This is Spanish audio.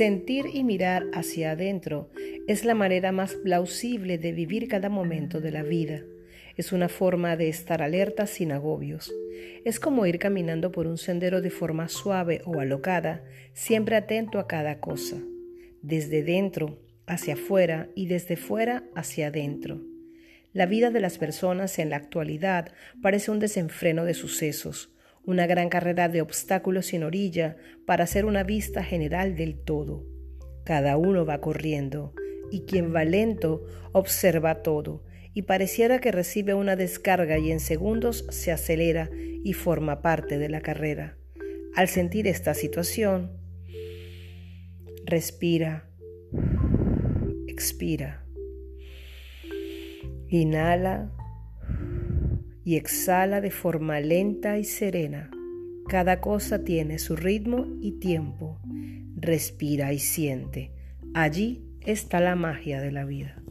Sentir y mirar hacia adentro es la manera más plausible de vivir cada momento de la vida. Es una forma de estar alerta sin agobios. Es como ir caminando por un sendero de forma suave o alocada, siempre atento a cada cosa, desde dentro hacia afuera y desde fuera hacia adentro. La vida de las personas en la actualidad parece un desenfreno de sucesos, una gran carrera de obstáculos sin orilla para hacer una vista general del todo. Cada uno va corriendo, y quien va lento observa todo, y pareciera que recibe una descarga y en segundos se acelera y forma parte de la carrera. Al sentir esta situación, respira, expira, inhala y exhala de forma lenta y serena. Cada cosa tiene su ritmo y tiempo. Respira y siente. Allí está la magia de la vida.